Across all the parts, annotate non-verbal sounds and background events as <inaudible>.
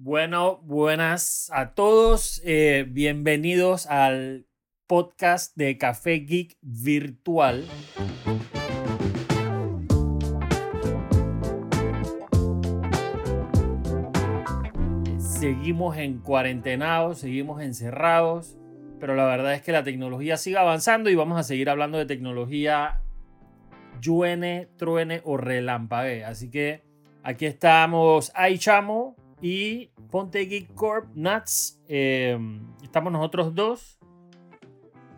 Bueno, buenas a todos. eh, bienvenidos al podcast de Café Geek Virtual. Seguimos en cuarentenados, seguimos encerrados, pero la verdad es que la tecnología sigue avanzando y vamos a seguir hablando de tecnología lluene, truene o relampague. Así que aquí estamos, Ay Chamo y Ponte Geek Corp Nuts. Eh, estamos nosotros dos.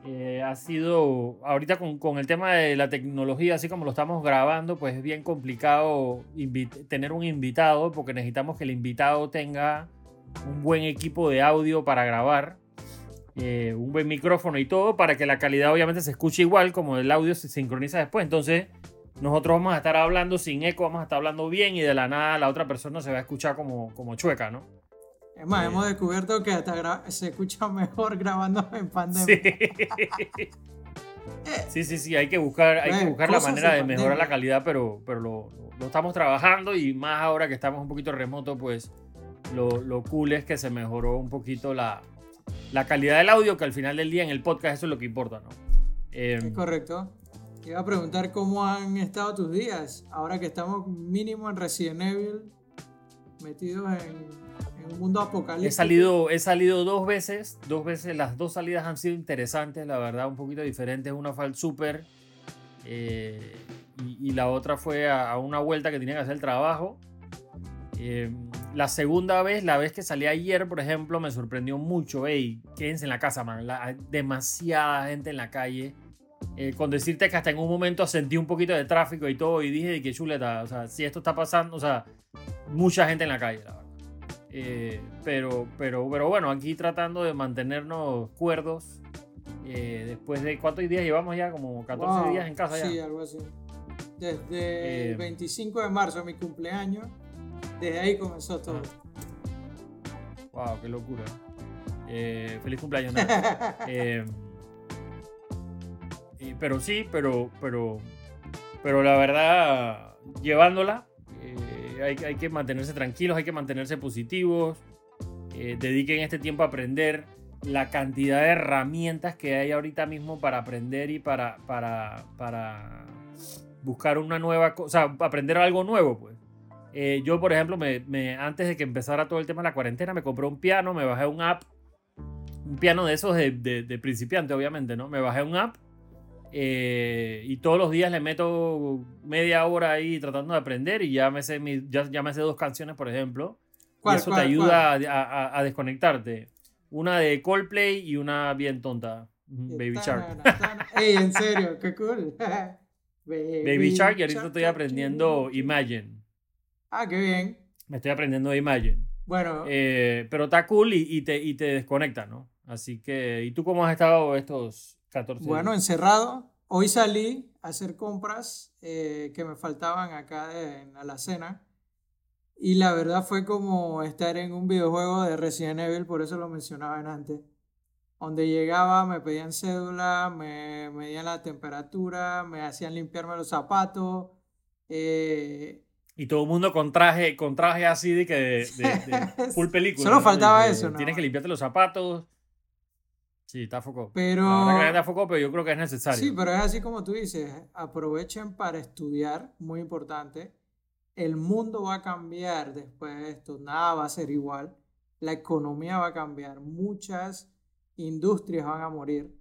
Eh, ha sido, ahorita con, con, el tema de la tecnología, así como lo estamos grabando, pues es bien complicado tener un invitado porque necesitamos que el invitado tenga un buen equipo de audio para grabar. Eh, un buen micrófono y todo para que la calidad obviamente se escuche igual como el audio se sincroniza después. Entonces nosotros vamos a estar hablando sin eco, vamos a estar hablando bien y de la nada la otra persona se va a escuchar como, como chueca, ¿no? Es más, hemos descubierto que hasta se escucha mejor grabando en pandemia. Sí, <laughs> sí, sí, sí, hay que buscar, hay que buscar la manera de de mejorar la calidad, pero, pero lo, lo- lo estamos trabajando y más ahora que estamos un poquito remoto, pues lo, lo cool es que se mejoró un poquito la, la calidad del audio, que al final del día en el podcast eso es lo que importa, ¿no? Eh, Es correcto. Te iba a preguntar cómo han estado tus días, ahora que estamos mínimo en Resident Evil, metidos en, en un mundo apocalíptico. He salido, he salido dos veces, dos veces, las dos salidas han sido interesantes, la verdad, un poquito diferentes. Una fue al súper eh, y, y la otra fue a, a una vuelta que tenía que hacer el trabajo. Eh, la segunda vez, la vez que salí ayer, por ejemplo, me sorprendió mucho. Ey, quédense en la casa, man. La- hay demasiada gente en la calle. Eh, con decirte que hasta en un momento sentí un poquito de tráfico y todo y dije que chuleta, o sea, si esto está pasando, o sea, mucha gente en la calle, la verdad. Eh, pero, pero, pero bueno, aquí tratando de mantenernos cuerdos. eh, después de cuántos días llevamos ya, como 14 Wow, días en casa ya. Sí, algo así. Desde el 25 de marzo, mi cumpleaños, desde ahí comenzó Ah. todo. Wow, qué locura. Feliz cumpleaños. <laughs> Y- pero sí, pero, pero, pero la verdad, llevándola, eh, hay, hay que mantenerse tranquilos, hay que mantenerse positivos. eh, dediquen este tiempo a aprender la cantidad de herramientas que hay ahorita mismo para aprender y para, para, para buscar una nueva cosa, aprender algo nuevo, pues. Eh, yo, por ejemplo, me, me- antes de que empezara todo el tema de la cuarentena, me compré un piano, me bajé un app, un piano de esos de, de- de principiante, obviamente, ¿no? Me bajé un app eh, y todos los días le meto media hora ahí tratando de aprender y ya me sé, mi- ya, ya me sé dos canciones, por ejemplo. Y ¿Cuál, eso cuál, te ayuda a, a- a desconectarte. Una de Coldplay y una bien tonta. Ujú, Baby Shark. <laughs> Ey, en serio, qué cool. <laughs> Baby Shark y ahorita Shark, estoy aprendiendo Shark. Imagine. Ah, qué bien. Me estoy aprendiendo Imagine. Bueno, Eh, pero está cool y, y te, y te desconecta, ¿no? Así que, ¿y tú cómo has estado estos 14 bueno, encerrado. Hoy salí a hacer compras eh, que me faltaban acá en la alacena. Y la verdad fue como estar en un videojuego de Resident Evil, por eso lo mencionaban antes. Donde llegaba, me pedían cédula, me medían la temperatura, me hacían limpiarme los zapatos. eh, Y todo el mundo con traje, con traje así de que de, de- de <laughs> full película. Solo ¿no? faltaba eso, nada Tienes que limpiarte los zapatos. Sí, está foco. pero... La verdad que está pero yo creo que es necesario. Sí, pero es así como tú dices, aprovechen para estudiar, muy importante. El mundo va a cambiar después de esto, nada va a ser igual. La economía va a cambiar, muchas industrias van a morir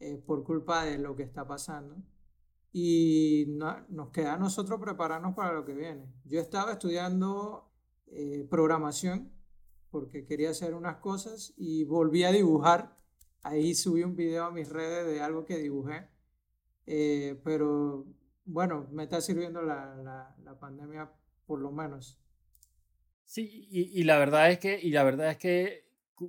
eh, por culpa de lo que está pasando. Y no- nos queda a nosotros prepararnos para lo que viene. Yo estaba estudiando eh, programación porque quería hacer unas cosas y volví a dibujar. Ahí subí un video a mis redes de algo que dibujé. Eh, pero bueno, me está sirviendo la, la- la pandemia por lo menos. Sí, y, y la verdad es que, y la verdad es que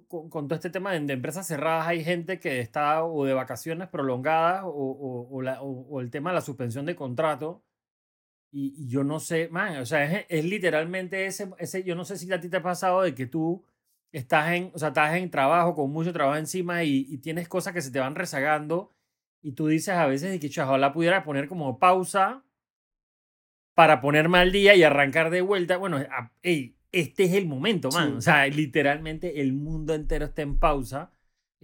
con, con todo este tema de, de empresas cerradas hay gente que está o de vacaciones prolongadas o, o- o la- o el tema de la suspensión de contrato. Y, y yo no sé, man, o sea, es, es literalmente ese, ese, yo no sé si a ti te ha pasado de que tú estás en, o sea, estás en trabajo con mucho trabajo encima y, y tienes cosas que se te van rezagando y tú dices a veces de que "Cha, ojalá pudiera poner como pausa para ponerme al día y arrancar de vuelta. Bueno, a- este es el momento, man. O sea, literalmente el mundo entero está en pausa.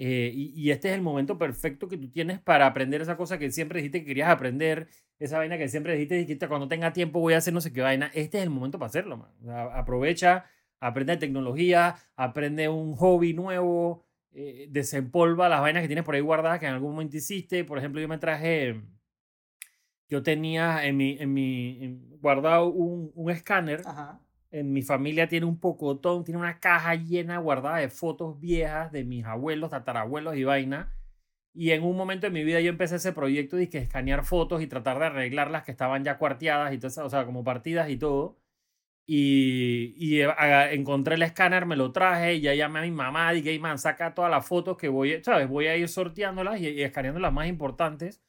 Eh, y, este es el momento perfecto que tú tienes para aprender esa cosa que siempre dijiste que querías aprender, esa vaina que siempre dijiste, que cuando tenga tiempo voy a hacer no sé qué vaina. Este es el momento para hacerlo, man. aprovecha, aprende tecnología, aprende un hobby nuevo, eh, desempolva las vainas que tienes por ahí guardadas que en algún momento hiciste. Por ejemplo, yo me traje, yo tenía en mi, en mi guardado un, un escáner. En mi familia tiene un pocotón, tiene una caja llena guardada de fotos viejas de mis abuelos, tatarabuelos y vaina. Y en un momento de mi vida yo empecé ese proyecto de que escanear fotos y tratar de arreglarlas que estaban ya cuarteadas y todo o sea, como partidas y todo. Y, y eh, encontré el escáner, me lo traje y ya llamé a mi mamá, dije, man, saca todas las fotos que voy, ¿sabes? Voy a ir sorteándolas y, y, escaneando las más importantes,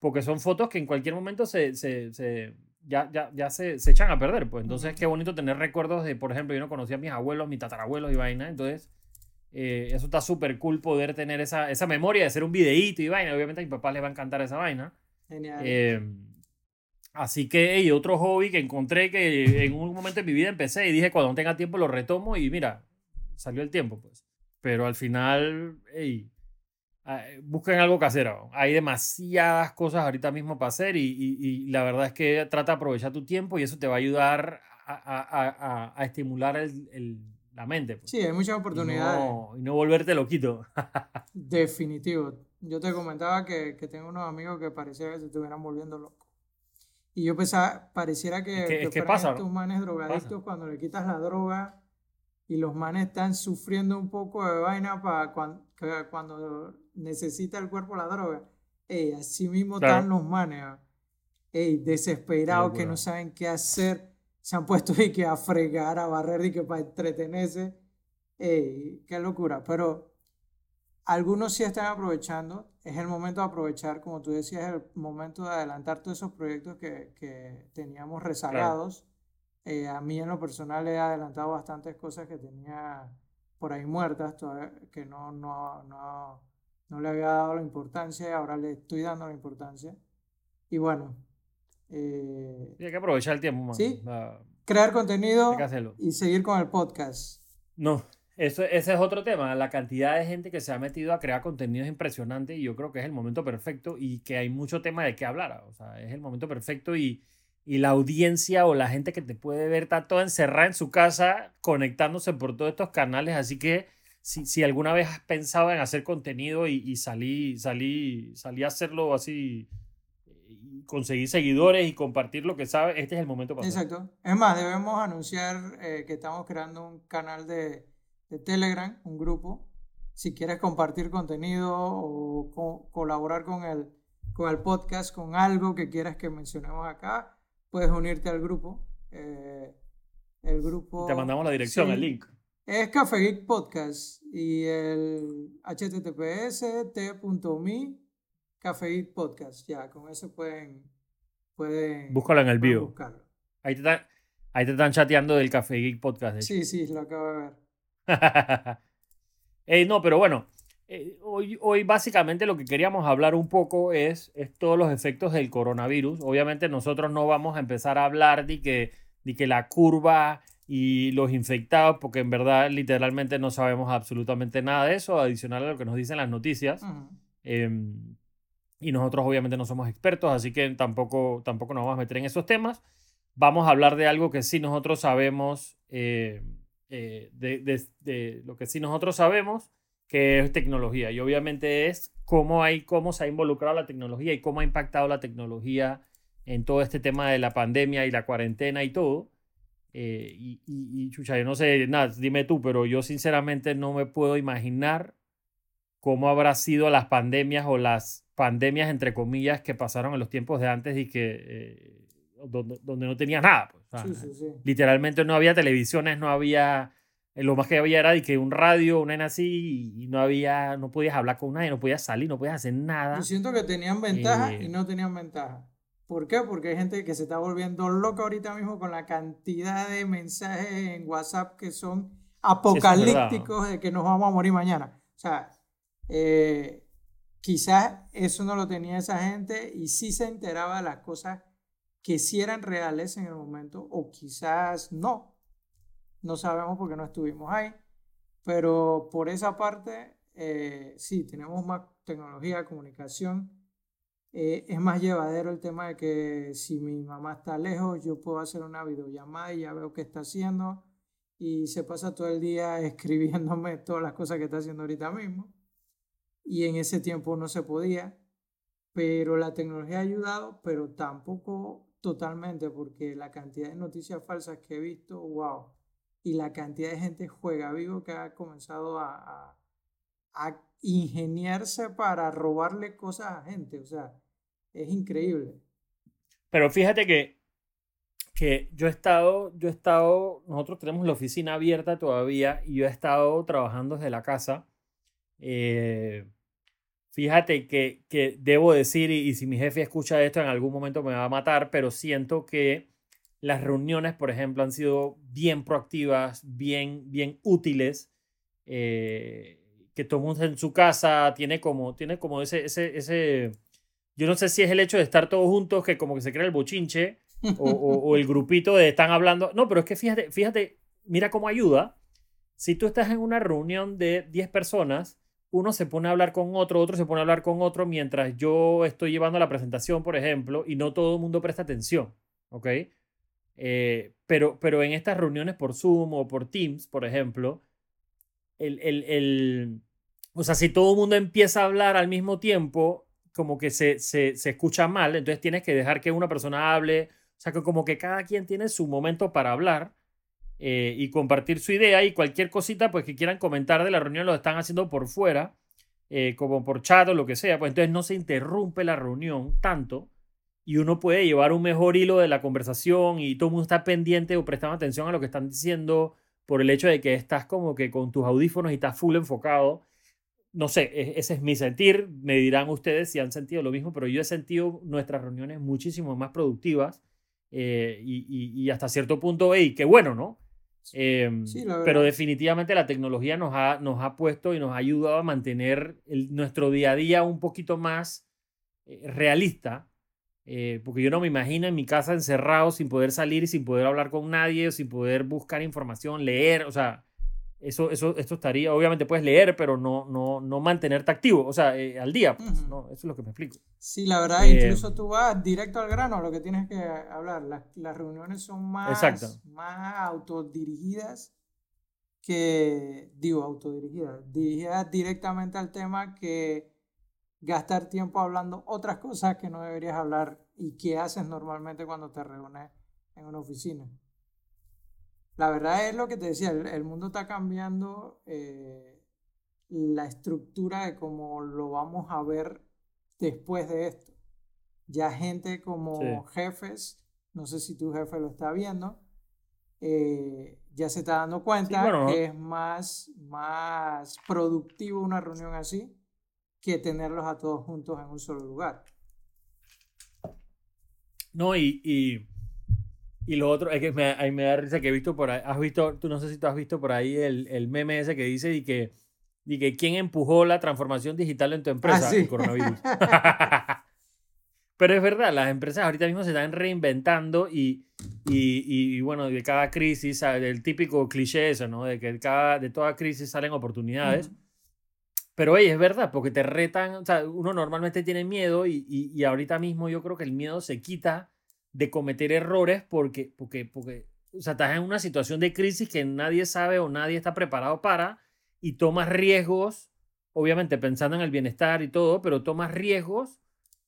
porque son fotos que en cualquier momento se, se, se ya, ya, ya se, se, echan a perder, pues. Entonces, qué bonito tener recuerdos de, por ejemplo, yo no conocía a mis abuelos, mis tatarabuelos y vaina, entonces... Eh, eso está súper cool poder tener esa, esa memoria de hacer un videíto y vaina. Obviamente a mi papá le va a encantar esa vaina. Genial. Eh, Así que, y otro hobby que encontré que en un momento de mi vida empecé y dije, cuando tenga tiempo lo retomo y mira, salió el tiempo, pues. Pero al final, hey, ah, busquen algo casero. Hay demasiadas cosas ahorita mismo para hacer y, y, la verdad es que trata de aprovechar tu tiempo y eso te va a ayudar a, a, a, estimular el, el, la mente. Pues. Sí, hay muchas oportunidades. Y no, y no volverte loquito. <laughs> Definitivo. Yo te comentaba que, que tengo unos amigos que parecía que se estuvieran volviendo locos. Y yo pensaba, pareciera que, que, pasa, estos manes drogadictos cuando le quitas la droga y los manes están sufriendo un poco de vaina para cuando, cuando necesita el cuerpo la droga. Ey, así mismo están los manes. Ey, desesperados que no saben qué hacer. Se han puesto y que a fregar, a barrer y que para entretenerse. Ey, qué locura. Pero algunos sí están aprovechando. Es el momento de aprovechar, como tú decías, el momento de adelantar todos esos proyectos que, que teníamos rezagados. Eh, a mí en lo personal he adelantado bastantes cosas que tenía por ahí muertas, todavía, que no, no, no, no le había dado la importancia y ahora le estoy dando la importancia. Y bueno. Eh, hay que aprovechar el tiempo, Sí. Crear contenido y seguir con el podcast. No, eso, ese es otro tema. La cantidad de gente que se ha metido a crear contenido es impresionante y yo creo que es el momento perfecto y que hay mucho tema de qué hablar. O sea, es el momento perfecto y, y la audiencia o la gente que te puede ver está toda encerrada en su casa conectándose por todos estos canales. Así que si, si alguna vez has pensado en hacer contenido y, y salí, salí, salí a hacerlo así conseguir seguidores y compartir lo que sabes, este es el momento para Exacto. Es más, debemos anunciar eh, que estamos creando un canal de de Telegram, un grupo. Si quieres compartir contenido o colaborar con el, con el podcast, con algo que quieras que mencionemos acá, puedes unirte al grupo. Eh, el grupo... Te mandamos la dirección, el link. Es Café Geek Podcast y el https t.me Café Geek Podcast. Ya, con eso pueden... pueden Búscalo en el bio. Ahí te, están, ahí te están chateando del Café Geek Podcast. Sí, sí, lo acabo de ver. <laughs> no, pero bueno, eh, hoy, hoy básicamente lo que queríamos hablar un poco es, es todos los efectos del coronavirus. Obviamente nosotros no vamos a empezar a hablar de que, de que la curva y los infectados, porque en verdad literalmente no sabemos absolutamente nada de eso, adicional a lo que nos dicen las noticias. Em, y nosotros obviamente no somos expertos, así que tampoco, tampoco nos vamos a meter en esos temas. Vamos a hablar de algo que sí nosotros sabemos. Eh, eh, de, lo que sí nosotros sabemos, que es tecnología. Y obviamente es cómo, hay, cómo se ha involucrado la tecnología y cómo ha impactado la tecnología en todo este tema de la pandemia y la cuarentena y todo. Eh, y, y, chucha, yo no sé, nada, dime tú, pero yo sinceramente no me puedo imaginar cómo habrá sido las pandemias o las pandemias, entre comillas, que pasaron en los tiempos de antes y que eh, donde, donde, no tenías nada. Pues. Literalmente no había televisiones, no había. Eh, lo más que había era de que un radio, una así, y no había, no podías hablar con nadie, no podías salir, no podías hacer nada. Yo siento que tenían ventaja y eh, no tenían ventaja. ¿Por qué? Porque hay gente que se está volviendo loca ahorita mismo con la cantidad de mensajes en WhatsApp que son apocalípticos de que nos vamos a morir mañana. O sea, eh, quizás eso no lo tenía esa gente y sí se enteraba de las cosas que sí eran reales en el momento o quizás no. no sabemos porque no estuvimos ahí, pero por esa parte, eh, sí, tenemos más tecnología, comunicación. Eh, es más llevadero el tema de que si mi mamá está lejos, yo puedo hacer una videollamada y ya veo qué está haciendo y se pasa todo el día <laughs> escribiéndome todas las cosas que está haciendo ahorita mismo. Y en ese tiempo no se podía, pero la tecnología ha ayudado, pero tampoco totalmente, porque la cantidad de noticias falsas que he visto, wow, y la cantidad de gente juega vivo que ha comenzado a, a, ingeniarse para robarle cosas a gente, o sea, es increíble. Pero fíjate que, que yo he estado, yo he estado, nosotros tenemos la oficina abierta todavía y yo he estado trabajando desde la casa. Eh, fíjate que, que, debo decir, y, y, si mi jefe escucha esto en algún momento me va a matar, pero siento que las reuniones, por ejemplo, han sido bien proactivas, bien, bien útiles. Eh, que todo el mundo en su casa tiene como, tiene como ese, ese, ese, yo no sé si es el hecho de estar todos juntos que como que se crea el bochinche o, o, el <laughs> grupito de están hablando. No, pero es que fíjate, fíjate, mira cómo ayuda. Si tú estás en una reunión de 10 personas, uno se pone a hablar con otro, otro se pone a hablar con otro mientras yo estoy llevando la presentación, por ejemplo, y no todo el mundo presta atención, ¿ok? Eh, pero, pero en estas reuniones por Zoom o por Teams, por ejemplo, el, el, el, o sea, si todo el mundo empieza a hablar al mismo tiempo, como que se, se, se, escucha mal, entonces tienes que dejar que una persona hable, o sea, que como que cada quien tiene su momento para hablar eh, y compartir su idea y cualquier cosita pues que quieran comentar de la reunión lo están haciendo por fuera, eh, como por chat o lo que sea, pues entonces no se interrumpe la reunión tanto y uno puede llevar un mejor hilo de la conversación y todo el mundo está pendiente o prestando atención a lo que están diciendo por el hecho de que estás como que con tus audífonos y estás full enfocado. No sé, e-, ese es mi sentir. Me dirán ustedes si han sentido lo mismo, pero yo he sentido nuestras reuniones muchísimo más productivas eh, y, y, hasta cierto punto, hey, qué bueno, ¿no? Em, pero definitivamente la tecnología nos ha, nos ha puesto y nos ha ayudado a mantener nuestro día a día un poquito más eh, realista eh, porque yo no me imagino en mi casa encerrado sin poder salir y sin poder hablar con nadie, sin poder buscar información, leer, o sea, eso, eso, esto estaría, obviamente puedes leer, pero no, no, no mantenerte activo, o sea, eh, al día, pues, ¿no? Eso es lo que me explico. Sí, la verdad, incluso tú vas directo al grano, lo que tienes que hablar. Las, las reuniones son más, más autodirigidas que, digo, autodirigidas, dirigidas directamente al tema que gastar tiempo hablando otras cosas que no deberías hablar y que haces normalmente cuando te reúnes en una oficina. La verdad es lo que te decía, el, mundo está cambiando eh, la estructura de cómo lo vamos a ver después de esto. Ya gente como jefes, no sé si tu jefe lo está viendo, eh, ya se está dando cuenta que es más, más productivo una reunión así que tenerlos a todos juntos en un solo lugar. No, y, y, y lo otro es que me, me da risa que he visto por ahí, has visto, tú no sé si tú has visto por ahí el, el meme ese que dice y que, y que quién empujó la transformación digital en tu empresa, ah, el coronavirus. <laughs> Pero es verdad, las empresas ahorita mismo se están reinventando y, y, y, bueno, de cada crisis, del típico cliché eso, ¿no? De que cada, de toda crisis salen oportunidades. Pero oye, es verdad, porque te retan, o sea, uno normalmente tiene miedo y, y, ahorita mismo yo creo que el miedo se quita de cometer errores porque, porque, porque, o sea, estás en una situación de crisis que nadie sabe o nadie está preparado para y tomas riesgos, obviamente pensando en el bienestar y todo, pero tomas riesgos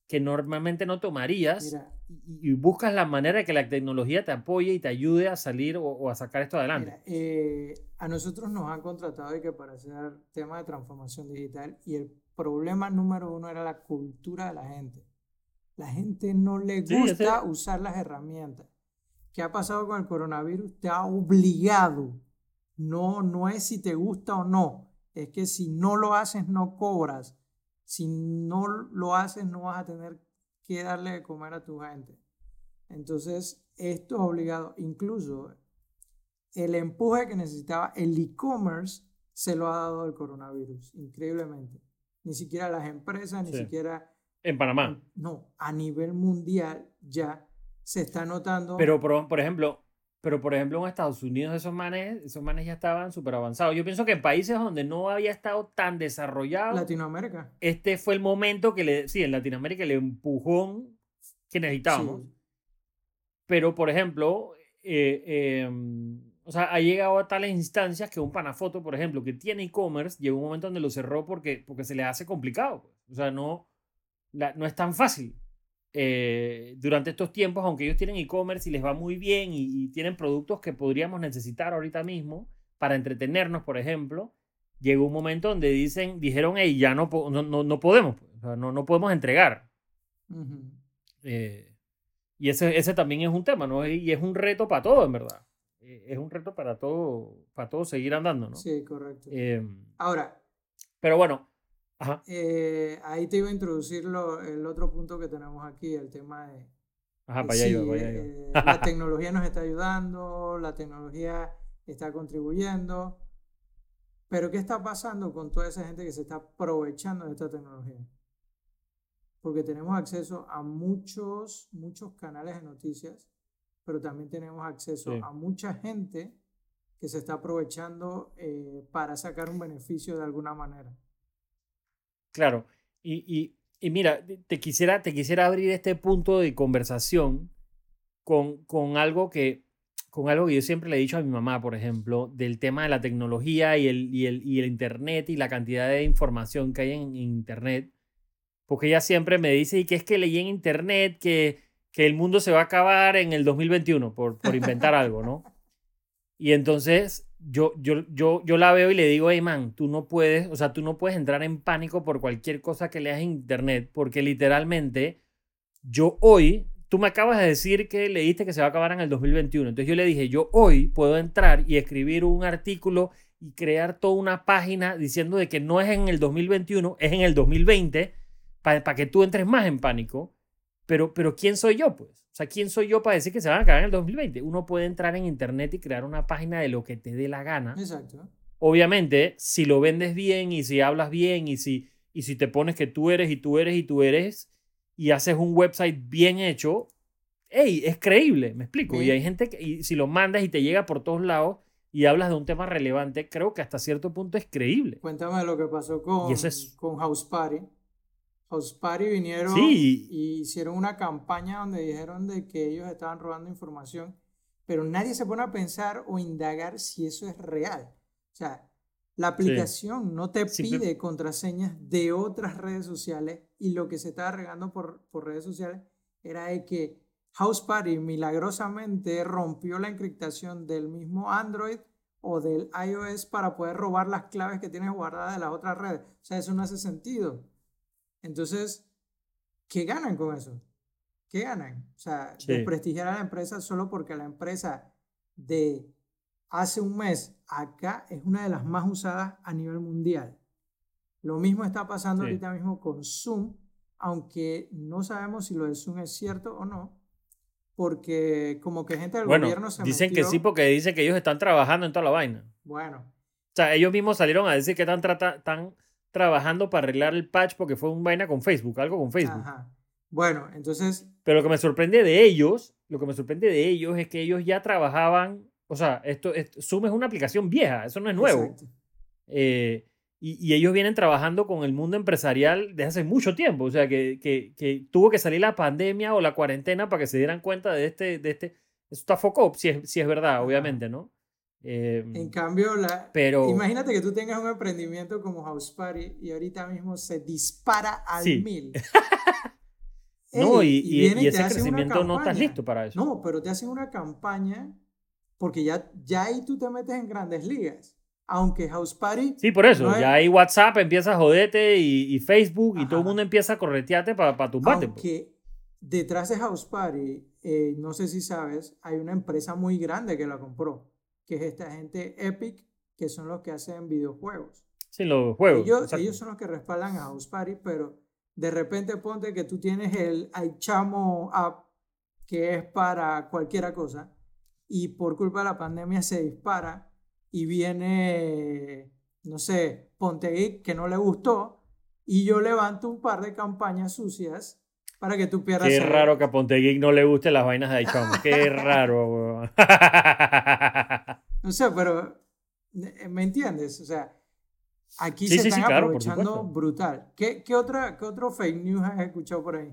que normalmente no tomarías y, buscas la manera de que la tecnología te apoye y te ayude a salir o, a sacar esto adelante. Eh, a nosotros nos han contratado de que para hacer tema de transformación digital y el problema número uno era la cultura de la gente. La gente no le gusta usar las herramientas. ¿Qué ha pasado con el coronavirus? Te ha obligado. No, no es si te gusta o no. Es que si no lo haces, no cobras si no lo haces, no vas a tener que darle de comer a tu gente. Entonces, esto es obligado. Incluso el empuje que necesitaba el e-commerce se lo ha dado el coronavirus, increíblemente. Ni siquiera las empresas, ni siquiera... En Panamá. No, a nivel mundial ya se está notando. Pero, por, por ejemplo, Pero, por ejemplo, en Estados Unidos esos manes, esos manes ya estaban súper avanzados. Yo pienso que en países donde no había estado tan desarrollado, Latinoamérica. este fue el momento que le, sí, en Latinoamérica el empujón que necesitábamos. Sí. Pero, por ejemplo, eh, eh, o sea, ha llegado a tales instancias que un Panafoto, por ejemplo, que tiene e-commerce, llegó un momento donde lo cerró porque, porque se le hace complicado. pues. O sea, no, la- no es tan fácil. Eh, durante estos tiempos, aunque ellos tienen e-commerce y les va muy bien y, y tienen productos que podríamos necesitar ahorita mismo para entretenernos, por ejemplo, llegó un momento donde dicen, dijeron, hey, ya no, no, no, no podemos, pues. O sea, no, no podemos entregar. Ujú. Eh, y ese, ese también es un tema, ¿no? Y es un reto para todo, en verdad. Eh, Es un reto para todo, para todo seguir andando, ¿no? Sí, correcto. Eh, Ahora, pero bueno, eh, ahí te iba a introducir lo- el otro punto que tenemos aquí, el tema de ajá, para allá sí, iba, para allá iba. eh, la tecnología nos está ayudando, la tecnología está contribuyendo, pero ¿qué está pasando con toda esa gente que se está aprovechando de esta tecnología? Porque tenemos acceso a muchos, muchos canales de noticias, pero también tenemos acceso Sí. a mucha gente que se está aprovechando eh, para sacar un beneficio de alguna manera. Claro. Y, y, y mira, te quisiera, te quisiera abrir este punto de conversación con, con algo que con algo que yo siempre le he dicho a mi mamá, por ejemplo, del tema de la tecnología y el, y el, y el Internet y la cantidad de información que hay en, Internet. Porque ella siempre me dice, y que es que leí en Internet que, que el mundo se va a acabar en el 2021, por, por inventar algo, ¿no? Y entonces yo, yo, yo, yo la veo y le digo, hey man, tú no puedes, o sea, tú no puedes entrar en pánico por cualquier cosa que leas en internet, porque literalmente yo hoy, tú me acabas de decir que leíste que se va a acabar en el 2021. Entonces yo le dije, yo hoy puedo entrar y escribir un artículo y crear toda una página diciendo de que no es en el 2021, es en el 2020, para que tú entres más en pánico. Pero, pero ¿quién soy yo, pues? O sea, ¿quién soy yo para decir que se van a acabar en el 2020? Uno puede entrar en internet y crear una página de lo que te dé la gana. Exacto. Obviamente, si lo vendes bien y si hablas bien y si, y si te pones que tú eres y tú eres y tú eres y haces un website bien hecho, hey, es creíble, me explico. Sí. Y hay gente que, y si lo mandas y te llega por todos lados y hablas de un tema relevante, creo que hasta cierto punto es creíble. Cuéntame lo que pasó con, Y eso es- con House Party. House Party vinieron Sí. y hicieron una campaña donde dijeron de que ellos estaban robando información, pero nadie se pone a pensar o indagar si eso es real. O sea, la aplicación no te Simple- pide contraseñas de otras redes sociales y lo que se estaba regando por, por redes sociales era de que House Party milagrosamente rompió la encriptación del mismo Android o del iOS para poder robar las claves que tienes guardadas de las otras redes. O sea, eso no hace sentido. Entonces, ¿qué ganan con eso? ¿Qué ganan? O sea, Sí. desprestigiar a la empresa solo porque la empresa de hace un mes acá es una de las más usadas a nivel mundial. Lo mismo está pasando Sí. ahorita mismo con Zoom, aunque no sabemos si lo de Zoom es cierto o no, porque como que gente del Bueno, gobierno se dicen que sí porque dicen que ellos están trabajando en toda la vaina. Bueno, O sea, ellos mismos salieron a decir que están, están trabajando para arreglar el patch porque fue un vaina con Facebook, algo con Facebook. ajá. Bueno, entonces Pero lo que me sorprende de ellos, lo que me sorprende de ellos es que ellos ya trabajaban, o sea, esto, esto- Zoom es una aplicación vieja, eso no es nuevo. Exacto. Eh, y, y ellos vienen trabajando con el mundo empresarial desde hace mucho tiempo, o sea, que, que, que tuvo que salir la pandemia o la cuarentena para que se dieran cuenta de este, de este, eso está foco, si es, si es verdad, Ajá. obviamente, ¿no? Eh, En cambio, la, pero... imagínate que tú tengas un emprendimiento como House Party y ahorita mismo se dispara al Sí. mil. <laughs> No, Ey, y, y- vienen y te ese crecimiento no estás listo para eso. No, pero te hacen una campaña porque ya, ya ahí tú te metes en grandes ligas. Aunque House Party, Sí, por eso. No es- ya ahí WhatsApp empieza a joderte y, y Facebook y todo el Ajá. mundo empieza a corretearte para tumbarte. pues. aunque detrás de House Party, eh, no sé si sabes, hay una empresa muy grande que la compró, que es esta gente Epic, que son los que hacen videojuegos. Sí, los juegos. Ellos, ellos son los que respaldan a House Party, pero de repente ponte que tú tienes el iChamo app, que es para cualquier cosa, y por culpa de la pandemia se dispara y viene, no sé, Ponte Geek, que no le gustó, y yo levanto un par de campañas sucias para que tú pierdas. Qué raro que a Pontegeek no le gusten las vainas de iChum. Qué raro, <laughs> weón. <laughs> No sé, pero eh, ¿me entiendes? O sea, aquí Sí, se sí, sí, están claro, aprovechando brutal. ¿Qué, qué, otra, ¿Qué otro fake news has escuchado por ahí?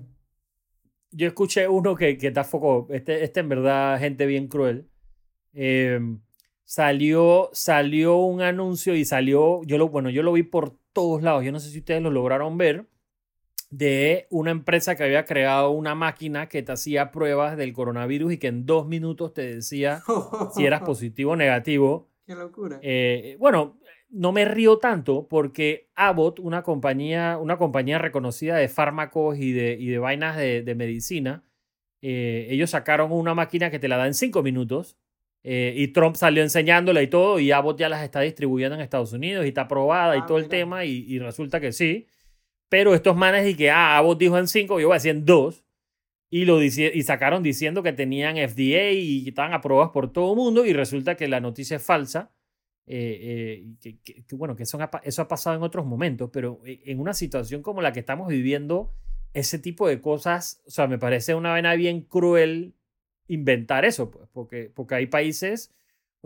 Yo escuché uno que, que está foco. Este, este en verdad, gente bien cruel. Eh, salió, salió un anuncio y salió. Yo lo, bueno, yo lo vi por todos lados. Yo no sé si ustedes lo lograron ver. De una empresa que había creado una máquina que te hacía pruebas del coronavirus y que en dos minutos te decía si eras <laughs> positivo o negativo. Qué locura. Eh, bueno, no me río tanto porque Abbott, una compañía, una compañía reconocida de fármacos y de, y de vainas de, de medicina, eh, ellos sacaron una máquina que te la da en cinco minutos eh, y Trump salió enseñándola y todo y Abbott ya las está distribuyendo en Estados Unidos y está aprobada y Ah, todo el tema y, y resulta que sí. Pero estos manes y que, ah, Abbott dijo en cinco, yo voy a decir en dos. Y, lo dici- y sacaron diciendo que tenían FDA y estaban aprobados por todo el mundo y resulta que la noticia es falsa. Eh, eh, que, bueno, que eso ha, pasado en otros momentos, pero eh, en una situación como la que estamos viviendo, ese tipo de cosas, o sea, me parece una vaina bien cruel inventar eso, pues, porque, porque hay países,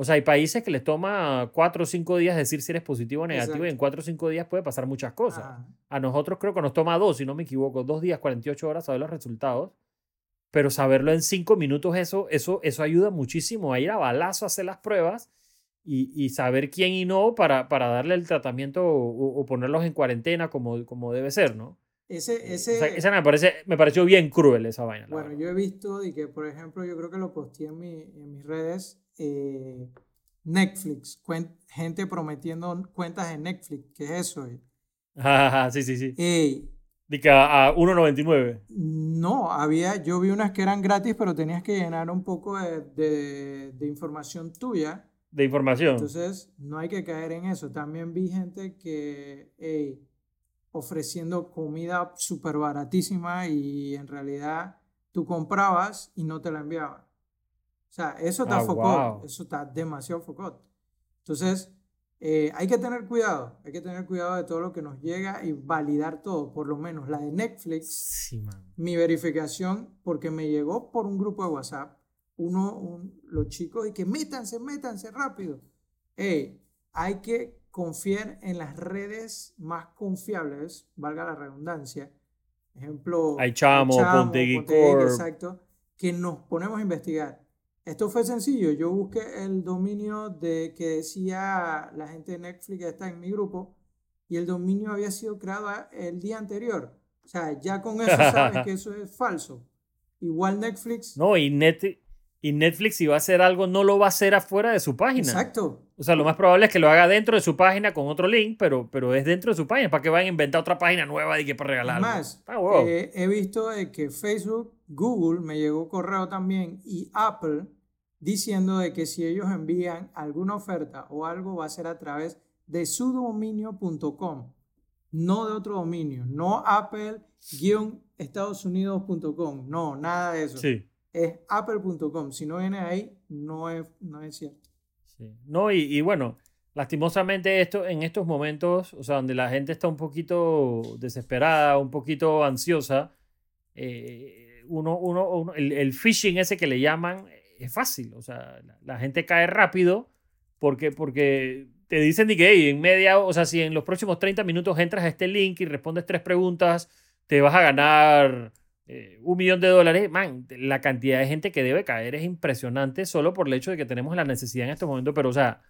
o sea, hay países que les toma cuatro o cinco días decir si eres positivo o negativo y en Exacto. cuatro o cinco días puede pasar muchas cosas. Ajá. A nosotros creo que nos toma dos, si no me equivoco, dos días, 48 horas saber los resultados. Pero saberlo en cinco minutos, eso, eso, eso ayuda muchísimo a ir a balazo a hacer las pruebas y, y saber quién y no para, para darle el tratamiento o, o ponerlos en cuarentena como, como debe ser, ¿no? Ese, O ese, sea, esa me, parece, me pareció bien cruel esa vaina. Bueno, yo he visto de que, por ejemplo, yo creo que lo posteé en, mi- en mis redes, eh, Netflix, gente prometiendo cuentas de Netflix, ¿qué es eso? eh? <laughs> Sí, sí, sí. De que a, a 1.99. no, había, yo vi unas que eran gratis, pero tenías que llenar un poco de, de- de información tuya, de información. entonces no hay que caer en eso. También vi gente que, ofreciendo comida súper baratísima y en realidad tú comprabas y no te la enviaban. O sea, eso está Ah, focot, wow. eso está demasiado focot. Entonces, eh, hay que tener cuidado, hay que tener cuidado de todo lo que nos llega y validar todo, por lo menos la de Netflix, Sí, man. mi verificación, porque me llegó por un grupo de WhatsApp, uno, un- los chicos, y que métanse, métanse rápido. Ey, hay que confiar en las redes más confiables, valga la redundancia. Ejemplo, Hay Chamo, Chamo, Pontegui Pontegui, Corp. Exacto, que nos ponemos a investigar. Esto fue sencillo. Yo busqué el dominio de que decía la gente de Netflix que está en mi grupo y el dominio había sido creado el día anterior. O sea, ya con eso sabes que eso es falso. Igual Netflix. No, y, Net, y Netflix, si va a hacer algo, no lo va a hacer afuera de su página. Exacto. O sea, lo más probable es que lo haga dentro de su página con otro link, pero, pero es dentro de su página. ¿Para que vayan a inventar otra página nueva y que para regalar? más, Ah, eh, he visto de que Facebook, Google, me llegó correo también y Apple diciendo de que si ellos envían alguna oferta o algo va a ser a través de su dominio.com, no de otro dominio, no apple-estadosunnidos.com, no, nada de eso. Sí, Es apple.com, si no viene ahí, no es, no es cierto. No, y, bueno, lastimosamente esto, en estos momentos, o sea, donde la gente está un poquito desesperada, un poquito ansiosa, eh, uno, uno, uno- el, el phishing ese que le llaman es fácil. O sea, la, gente cae rápido porque, porque te dicen que "Hey, en media, o sea, si en los próximos 30 minutos entras a este link y respondes tres preguntas, te vas a ganar eh, un millón de dólares. Man, la cantidad de gente que debe caer es impresionante solo por el hecho de que tenemos la necesidad en estos momentos. Pero, o sea,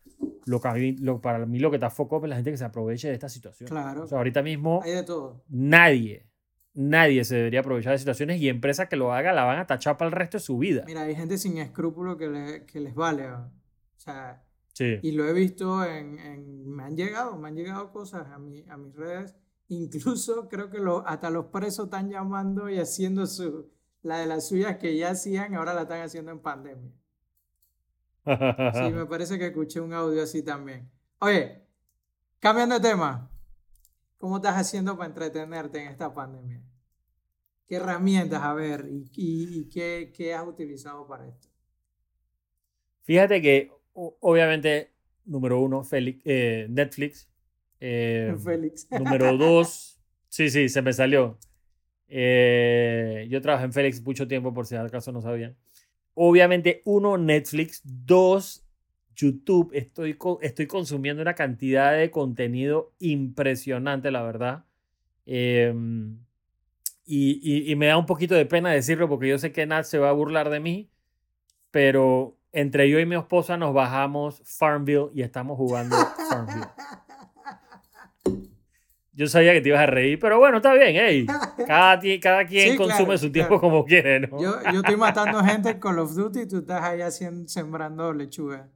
lo que a mí- lo- para mí lo que está foco es la gente que se aproveche de esta situación. Claro. O sea, ahorita mismo Hay de todo. nadie, nadie se debería aprovechar de situaciones y empresas que lo hagan la van a tachar para el resto de su vida. Mira, hay gente sin escrúpulo que, le- que les vale. ¿va? O sea, Sí. Y lo he visto en, en- me han llegado, me han llegado cosas a, mi, a mis redes. Incluso creo que lo, hasta los presos están llamando y haciendo su, la de las suyas que ya hacían, ahora la están haciendo en pandemia. Sí, me <laughs> parece que escuché un audio así también. Oye, cambiando de tema, ¿cómo estás haciendo para entretenerte en esta pandemia? ¿Qué herramientas, a ver, y, y- y qué, qué has utilizado para esto? Fíjate que, obviamente, número uno, eh, Netflix. Eh, Félix. número dos, sí, sí, se me salió. Eh, yo trabajé en Félix mucho tiempo, por si acaso no sabían. Obviamente, uno, Netflix. Dos, YouTube. Estoy, estoy consumiendo una cantidad de contenido impresionante, la verdad. Em, y, y, me da un poquito de pena decirlo porque yo sé que Nat se va a burlar de mí, pero entre yo y mi esposa nos bajamos Farmville y estamos jugando <laughs> Farmville. Yo sabía que te ibas a reír, pero bueno, está bien, hey. <laughs> Cada, cada quien consume su tiempo como quiere, ¿no? Yo, yo, estoy matando gente en Call of Duty y tú estás ahí haciendo, sembrando lechuga.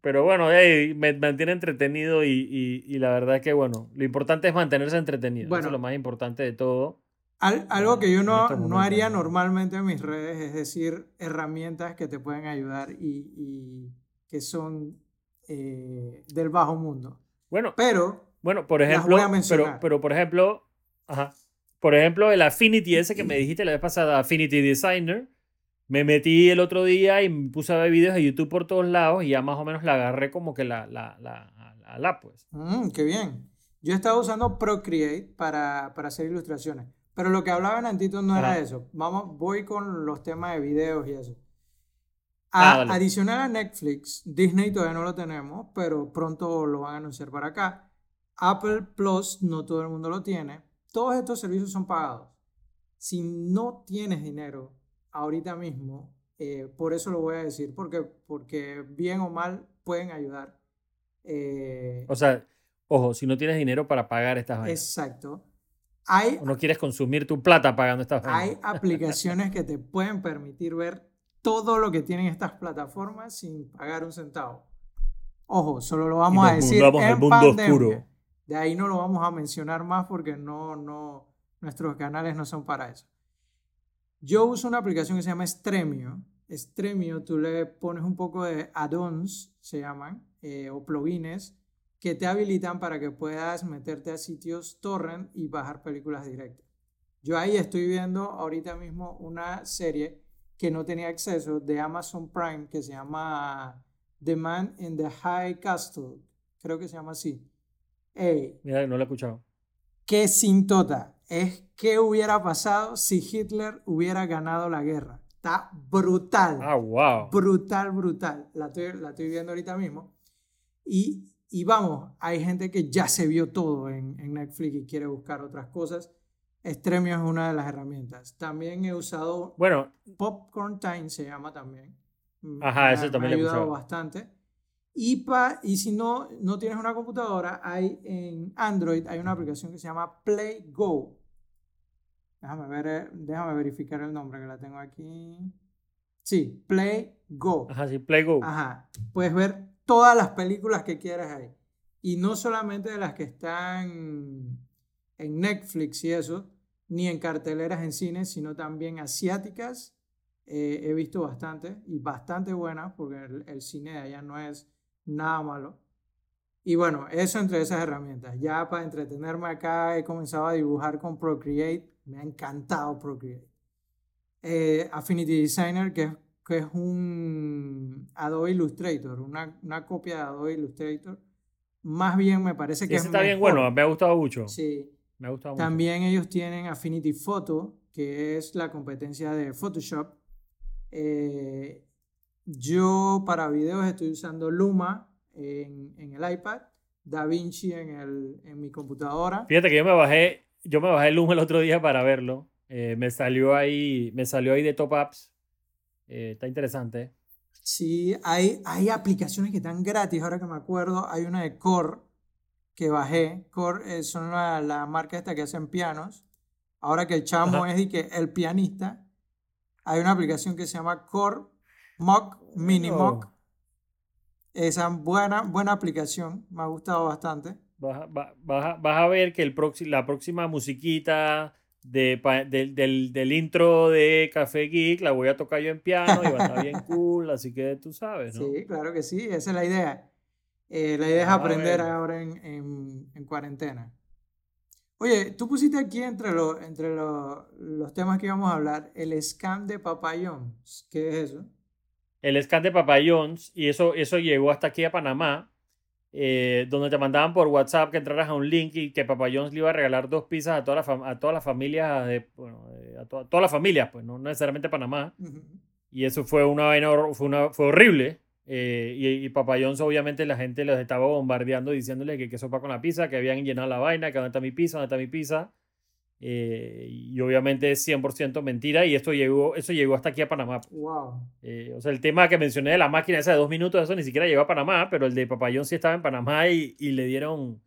Pero bueno, hey, me mantiene entretenido y, y, y, la verdad es que, bueno, lo importante es mantenerse entretenido. Eso es lo más importante de todo. algo que yo no, no haría normalmente en mis redes es decir herramientas que te pueden ayudar y, y que son eh, del bajo mundo. Bueno, pero bueno, por ejemplo, pero, pero por ejemplo, ajá, por ejemplo, el Affinity ese que me dijiste la vez pasada, Affinity Designer, me metí el otro día y me puse a ver videos de YouTube por todos lados y ya más o menos la agarré como que la, la, la, la, pues. Mm, qué bien. Yo estaba usando Procreate para, para hacer ilustraciones, pero lo que hablaba en Antito no era eso. Vamos, voy con los temas de videos y eso. A, ah, adicional a Netflix, Disney todavía no lo tenemos, pero pronto lo van a anunciar para acá. Apple Plus no todo el mundo lo tiene. Todos estos servicios son pagados. Si no tienes dinero ahorita mismo, eh, por eso lo voy a decir, porque, porque bien o mal pueden ayudar. Eh, o sea, ojo, si no tienes dinero para pagar estas vainas. Exacto. Hay, o no quieres consumir tu plata pagando estas vainas. Hay aplicaciones que te pueden permitir ver todo lo que tienen estas plataformas sin pagar un centavo. Ojo, solo lo vamos a decir en mundo Oscuro. De ahí no lo vamos a mencionar más porque no, no, nuestros canales no son para eso. Yo uso una aplicación que se llama Stremio. Stremio, tú le pones un poco de add-ons, se llaman, eh, o plugins, que te habilitan para que puedas meterte a sitios torrent y bajar películas directas. Yo ahí estoy viendo ahorita mismo una serie que no tenía acceso de Amazon Prime que se llama The Man in the High Castle. Creo que se llama así. Mira, no lo he escuchado. Qué sintota. Es qué hubiera pasado si Hitler hubiera ganado la guerra. Está brutal. Ah, wow. Brutal, brutal. La estoy, la estoy viendo ahorita mismo. Y, y, vamos, hay gente que ya se vio todo en, en, Netflix y quiere buscar otras cosas. Extremio es una de las herramientas. También he usado. Bueno. Popcorn Time se llama también. Ajá, eso también me ha ayudado bastante. Y, y si no, no tienes una computadora, hay en Android hay una aplicación que se llama Play Go. Déjame, ver, eh, déjame verificar el nombre que la tengo aquí. Sí, Play Go. Ajá, sí, Play Go. Ajá. Puedes ver todas las películas que quieras ahí. Y no solamente de las que están en Netflix y eso, ni en carteleras en cine, sino también asiáticas. Eh, he visto bastante y bastante buenas porque el, cine de allá no es nada malo. Y bueno, eso entre esas herramientas. Ya para entretenerme acá he comenzado a dibujar con Procreate. Me ha encantado Procreate. Eh, Affinity Designer, que, que es un Adobe Illustrator, una, una, copia de Adobe Illustrator. Más bien me parece que... está bien bueno, me ha gustado mucho. Sí. Me ha gustado También ellos tienen Affinity Photo, que es la competencia de Photoshop. Eh, yo para videos estoy usando Luma en, en el iPad, DaVinci en, el, en mi computadora. Fíjate que yo me bajé, yo me bajé Luma el otro día para verlo. Eh, me salió ahí, me salió ahí de top apps. Eh, está interesante. Sí, hay, hay aplicaciones que están gratis, ahora que me acuerdo. Hay una de Core que bajé. Core es son la, marca esta que hacen pianos. Ahora que el chamo es y que el pianista, hay una aplicación que se llama Core Mock, Mini Mock. Esa buena, buena aplicación, me ha gustado bastante. Vas, vas, a ver que el la próxima musiquita de, del, del, intro de Café Geek la voy a tocar yo en piano y va a estar bien <laughs> cool, así que tú sabes, ¿no? Sí, claro que sí, esa es la idea. Eh, la idea es aprender ahora en, en, en, cuarentena. Oye, tú pusiste aquí entre, lo, entre los temas que íbamos a hablar el scam de Papayón. ¿Qué es eso? El scan de Papa John's y eso, eso llegó hasta aquí a Panamá. eh, donde te mandaban por WhatsApp que entraras a un link y que Papa John's le iba a regalar dos pizzas a, toda la a todas las familias, de, bueno, a todas las familias, pues no necesariamente Panamá. Y eso fue una fue, una, fue horrible. Eh, y, y Papa John's, obviamente, la gente los estaba bombardeando diciéndole que qué sopa con la pizza, que habían llenado la vaina, que dónde está mi pizza, dónde está mi pizza. Eh, y obviamente es 100% mentira y esto llegó, eso llegó hasta aquí a Panamá. Wow. Eh, o sea, el tema que mencioné de la máquina esa de dos minutos, eso ni siquiera llegó a Panamá, pero el de Papayón sí estaba en Panamá y, y, le dieron,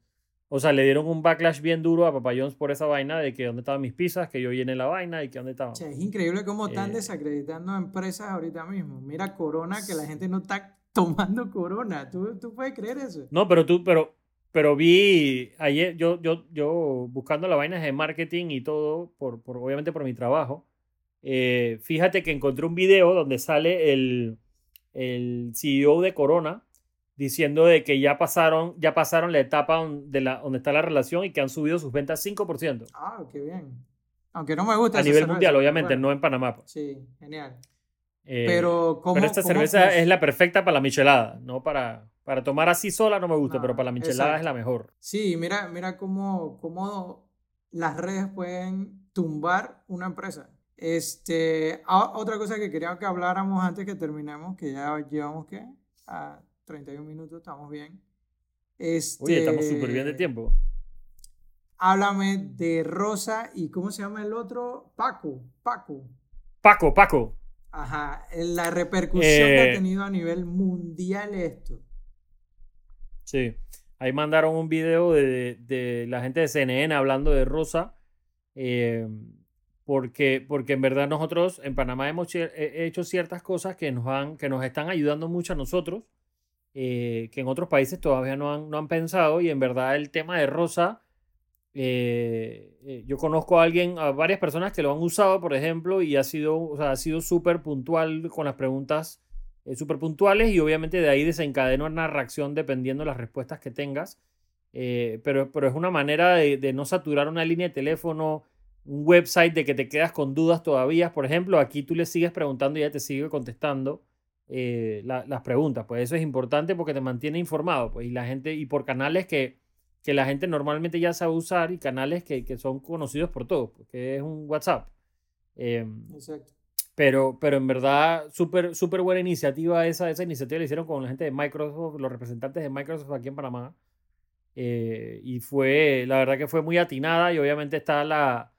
o sea, le dieron un backlash bien duro a Papayón por esa vaina de que dónde estaban mis pizzas, que yo llené la vaina y que dónde estaban. es increíble cómo están eh, desacreditando empresas ahorita mismo. Mira Corona, que la gente no está tomando Corona. ¿Tú, tú puedes creer eso? No, pero tú, pero pero vi ayer, yo, yo, yo buscando las vainas de marketing y todo, por, por obviamente por mi trabajo, eh, fíjate que encontré un video donde sale el, el CEO de Corona diciendo de que ya pasaron, ya pasaron la etapa de la, donde está la relación y que han subido sus ventas 5%. Ah, qué bien. Aunque no me gusta. A nivel mundial, obviamente, no en Panamá. Pues. Sí, genial. Eh, pero, ¿cómo, pero esta cerveza es la perfecta para la michelada, no para, para tomar así sola no me gusta, pero para la michelada es la mejor. Sí, mira, mira cómo, cómo las redes pueden tumbar una empresa. Este, otra cosa que quería que habláramos antes que terminemos, que ya llevamos que a 31 minutos, estamos bien. Este, Oye, estamos súper bien de tiempo. Háblame de Rosa y ¿cómo se llama el otro? Paco, Paco. Paco, Paco. Ajá, la repercusión que ha eh, tenido a nivel mundial esto. Sí. Ahí mandaron un video de, la gente de CNN hablando de Rosa. Em, porque, porque en verdad nosotros en Panamá hemos hecho ciertas cosas que nos, han, que nos están ayudando mucho a nosotros, eh, que en otros países todavía no han, no han pensado. Y en verdad el tema de Rosa, eh, eh, yo conozco a alguien, a varias personas que lo han usado, por ejemplo, y ha sido, o sea, ha súper puntual con las preguntas eh, súper puntuales y obviamente de ahí desencadena una reacción dependiendo de las respuestas que tengas. Eh, pero, pero es una manera de, no saturar una línea de teléfono, un website de que te quedas con dudas todavía. Por ejemplo, aquí tú le sigues preguntando y ella te sigue contestando eh, las preguntas. Pues eso es importante porque te mantiene informado. Pues, y la gente, y por canales que, que la gente normalmente ya sabe usar y canales que, que son conocidos por todos, porque es un WhatsApp. Em, Exacto. Pero, pero en verdad, súper súper buena iniciativa esa. Esa iniciativa la hicieron con la gente de Microsoft, los representantes de Microsoft aquí en Panamá. Eh, y fue, la verdad que fue muy atinada. Y obviamente está la,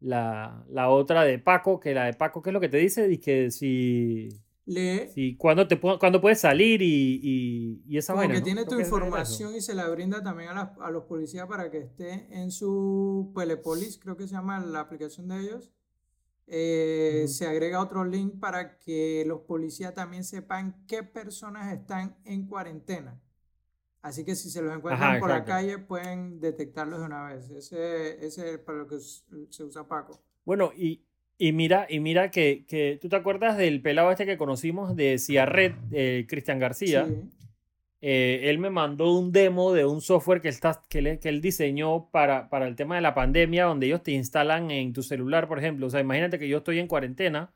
la, la otra de Paco, que la de Paco, ¿qué es lo que te dice? Dice que si... Le, si cuando, te, cuando puedes salir y, y, y esa vaina. que tiene tu información y se la brinda también a, a los policías para que esté en su Pelepolis, creo que se llama la aplicación de ellos eh, se agrega otro link para que los policías también sepan qué personas están en cuarentena. Así que si se los encuentran por la calle pueden detectarlos de una vez. Ese, ese es para lo que se usa Paco. Bueno, y, y mira, y mira que, que, tú te acuerdas del pelado este que conocimos de Ciarret, eh, Cristian García. Sí. Eh, él me mandó un demo de un software que él, que él, que él diseñó para, para, el tema de la pandemia, donde ellos te instalan en tu celular, por ejemplo. O sea, imagínate que yo estoy en cuarentena,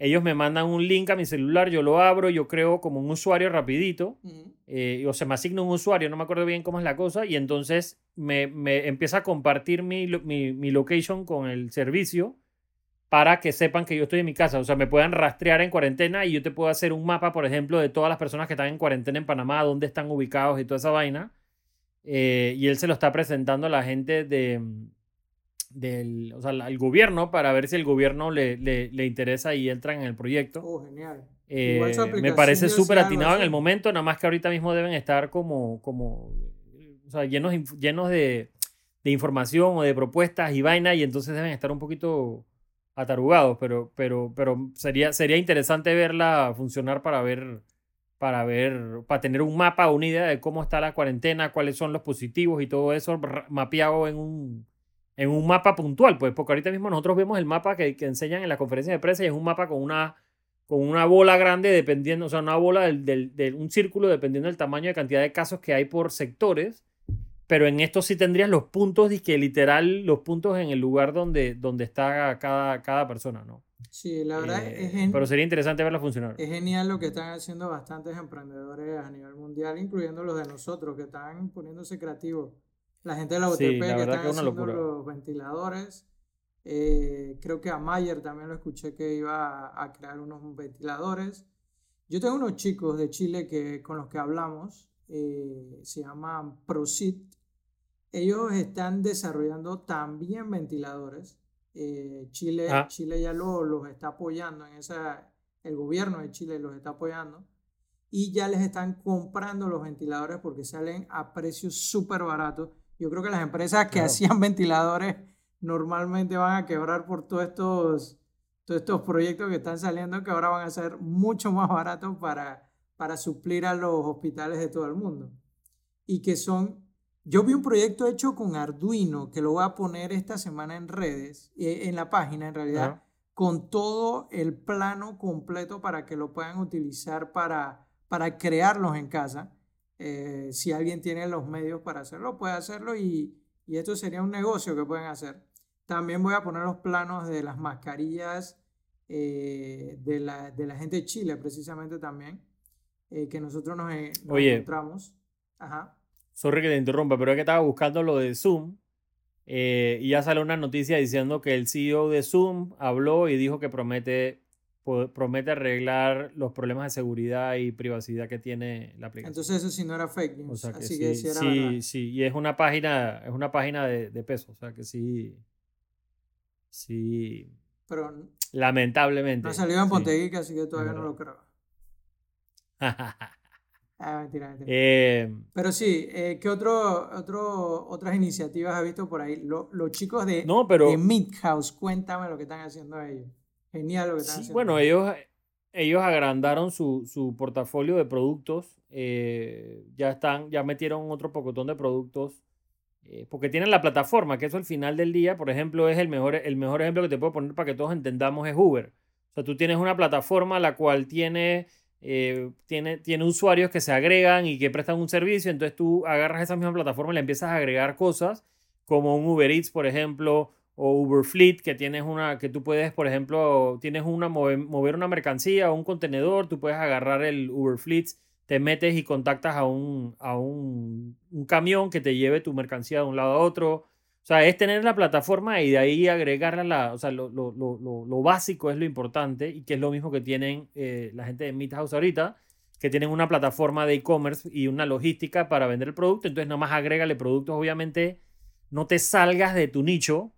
ellos me mandan un link a mi celular, yo lo abro, yo creo como un usuario rapidito, eh, o se me asigna un usuario, no me acuerdo bien cómo es la cosa, y entonces me, me empieza a compartir mi, mi, mi location con el servicio para que sepan que yo estoy en mi casa. O sea, me puedan rastrear en cuarentena y yo te puedo hacer un mapa, por ejemplo, de todas las personas que están en cuarentena en Panamá, dónde están ubicados y toda esa vaina. Eh, y él se lo está presentando a la gente de, del, o sea, al gobierno para ver si el gobierno le, le, interesa y entran en el proyecto. Oh, genial. Eh, me parece súper atinado en el momento, nada más que ahorita mismo deben estar como, como o sea, llenos, llenos de, de información o de propuestas y vaina y entonces deben estar un poquito atarugados, pero, pero, pero sería, sería interesante verla funcionar para ver, para ver, para tener un mapa, una idea de cómo está la cuarentena, cuáles son los positivos y todo eso mapeado en un, en un mapa puntual, pues, porque ahorita mismo nosotros vemos el mapa que, que enseñan en la conferencia de prensa y es un mapa con una, con una bola grande dependiendo, o sea, una bola del, del, de un círculo dependiendo del tamaño de cantidad de casos que hay por sectores pero en esto sí tendrías los puntos, que literal los puntos en el lugar donde, donde está cada, cada persona, ¿no? Sí, la verdad Eh, es, gen- pero sería interesante verla funcionar. es genial lo que están haciendo bastantes emprendedores a nivel mundial, incluyendo los de nosotros, que están poniéndose creativos. La gente de la Sí, UTP la que están que es haciendo locura. los ventiladores. Eh, creo que a Mayer también lo escuché que iba a, a crear unos ventiladores. Yo tengo unos chicos de Chile que, con los que hablamos, eh, se llaman Prosit. Ellos están desarrollando también ventiladores. Eh, Chile, Ah. Chile ya lo- los está apoyando en esa, el gobierno de Chile los está apoyando y ya les están comprando los ventiladores porque salen a precios súper baratos. Yo creo que las empresas que Claro. hacían <laughs> ventiladores normalmente van a quebrar por todos estos, todos estos proyectos que están saliendo que ahora van a ser mucho más baratos para, para suplir a los hospitales de todo el mundo. Y que son, yo vi un proyecto hecho con Arduino que lo voy a poner esta semana en redes, eh, en la página en realidad con todo el plano completo para que lo puedan utilizar para, para crearlos en casa. Eh, si alguien tiene los medios para hacerlo, puede hacerlo y, y esto sería un negocio que pueden hacer. También voy a poner los planos de las mascarillas eh, de la, de la gente de Chile, precisamente también, eh, que nosotros nos, nos Oye. encontramos. Ajá. Sorry que te interrumpa, pero es que estaba buscando lo de Zoom eh, y ya sale una noticia diciendo que el CEO de Zoom habló y dijo que promete, promete arreglar los problemas de seguridad y privacidad que tiene la aplicación. Entonces eso sí no era fake o news, sea que así sí, que sí era sí, verdad. sí, y es una página, es una página de, de peso, o sea que sí, sí, Pero no lamentablemente. ha salido en sí. Ponteguica, así que todavía no verdad. lo creo. <laughs> Ah, mentira, mentira. Eh, Pero sí, eh, ¿qué otro, otro, otras iniciativas has visto por ahí? Lo- los chicos de, no, pero de Midhouse, cuéntame lo que están haciendo ellos. Genial lo que están Sí, haciendo. bueno, ellos, ellos agrandaron su, su portafolio de productos. eh, ya están, ya metieron otro pocotón de productos. porque tienen la plataforma, que eso al final del día, por ejemplo, es el mejor, el mejor ejemplo que te puedo poner para que todos entendamos es Uber. O sea, tú tienes una plataforma la cual tiene, eh, tiene, tiene usuarios que se agregan y que prestan un servicio. Entonces tú agarras esa misma plataforma y le empiezas a agregar cosas como un Uber Eats, por ejemplo, o Uber Fleet, que tienes una, que tú puedes, por ejemplo, tienes una, mover, una mercancía o un contenedor, tú puedes agarrar el Uber Fleet, te metes y contactas a un, a un camión que te lleve tu mercancía de un lado a otro. O sea, es tener la plataforma y de ahí agregarla, la, o sea, lo, lo, lo, lo, básico es lo importante y que es lo mismo que tienen eh, la gente de Midhouse ahorita, que tienen una plataforma de e-commerce y una logística para vender el producto, entonces nada más agrégale productos, obviamente no te salgas de tu nicho,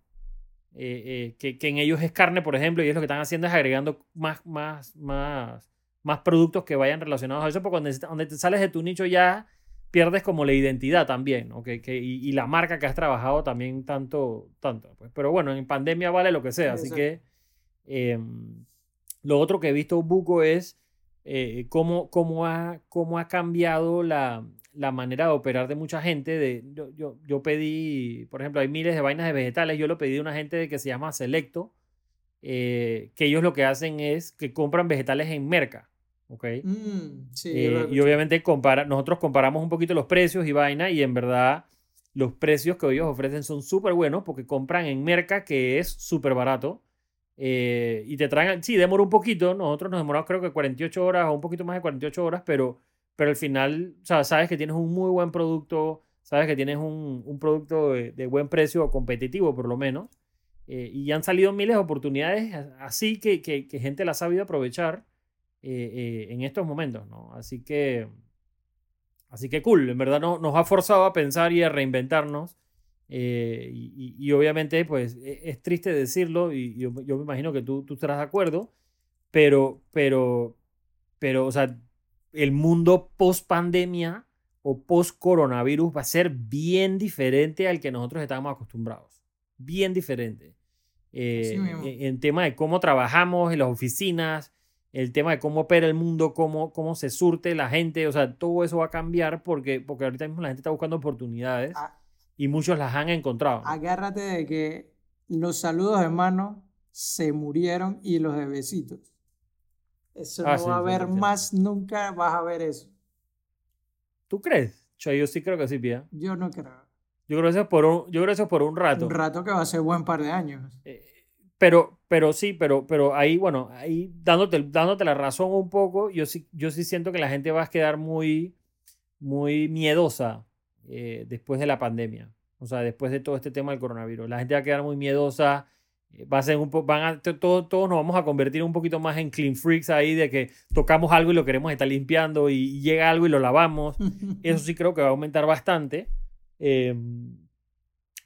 eh, eh, que, que en ellos es carne, por ejemplo, y es lo que están haciendo es agregando más, más, más, más productos que vayan relacionados a eso, porque donde, donde te sales de tu nicho ya pierdes como la identidad también, ¿no? Que, que- y, y la marca que has trabajado también tanto, tanto. Pues. Pero bueno, en pandemia vale lo que sea, así que eh, lo otro que he visto Buco es eh, cómo, cómo, ha, cómo ha cambiado la, la manera de operar de mucha gente. De, yo, yo, yo pedí, por ejemplo, hay miles de vainas de vegetales, yo lo pedí a una gente que se llama Selecto, eh, que ellos lo que hacen es que compran vegetales en merca, ¿ok? Mm, sí, Eh, y obviamente compara, nosotros comparamos un poquito los precios y vaina y en verdad los precios que ellos ofrecen son súper buenos porque compran en merca que es súper barato eh, y te traen, sí, demora un poquito, nosotros nos demoramos creo que 48 horas o un poquito más de 48 horas, pero, pero al final, o sea, sabes que tienes un muy buen producto, sabes que tienes un, un producto de, de buen precio o competitivo por lo menos. eh, y han salido miles de oportunidades así que, que, que gente las ha sabido aprovechar eh, eh, en estos momentos, ¿no? Así que, así que cool, en verdad no, nos ha forzado a pensar y a reinventarnos. eh, y, y- obviamente, pues e- es, triste decirlo y yo, yo me imagino que tú, tú estarás de acuerdo, pero, pero, pero, o sea, el mundo post pandemia o post coronavirus va a ser bien diferente al que nosotros estábamos acostumbrados. Bien diferente. Eh, mismo. en, en tema de cómo trabajamos en las oficinas, el tema de cómo opera el mundo, cómo, cómo se surte la gente, o sea, todo eso va a cambiar porque, porque ahorita mismo la gente está buscando oportunidades Ah, y muchos las han encontrado. agárrate de que los saludos de mano se murieron y los de besitos. Eso Ah, no sí, va a haber 100%. más, nunca vas a ver eso. ¿Tú crees? Yo sí creo que sí, Pia. Yo no creo. Yo creo que eso es por un, yo creo que eso es por un rato. Un rato que va a ser buen par de años. Eh, pero, pero sí, pero, pero ahí, bueno, ahí dándote, dándote la razón un poco, yo sí, yo sí siento que la gente va a quedar muy, muy miedosa eh, después de la pandemia. O sea, después de todo este tema del coronavirus. La gente va a quedar muy miedosa. eh, Va a ser un po- van a, to- todo- todos nos vamos a convertir un poquito más en clean freaks ahí, de que tocamos algo y lo queremos estar limpiando y, llega algo y lo lavamos. <laughs> Eso sí creo que va a aumentar bastante. Eh,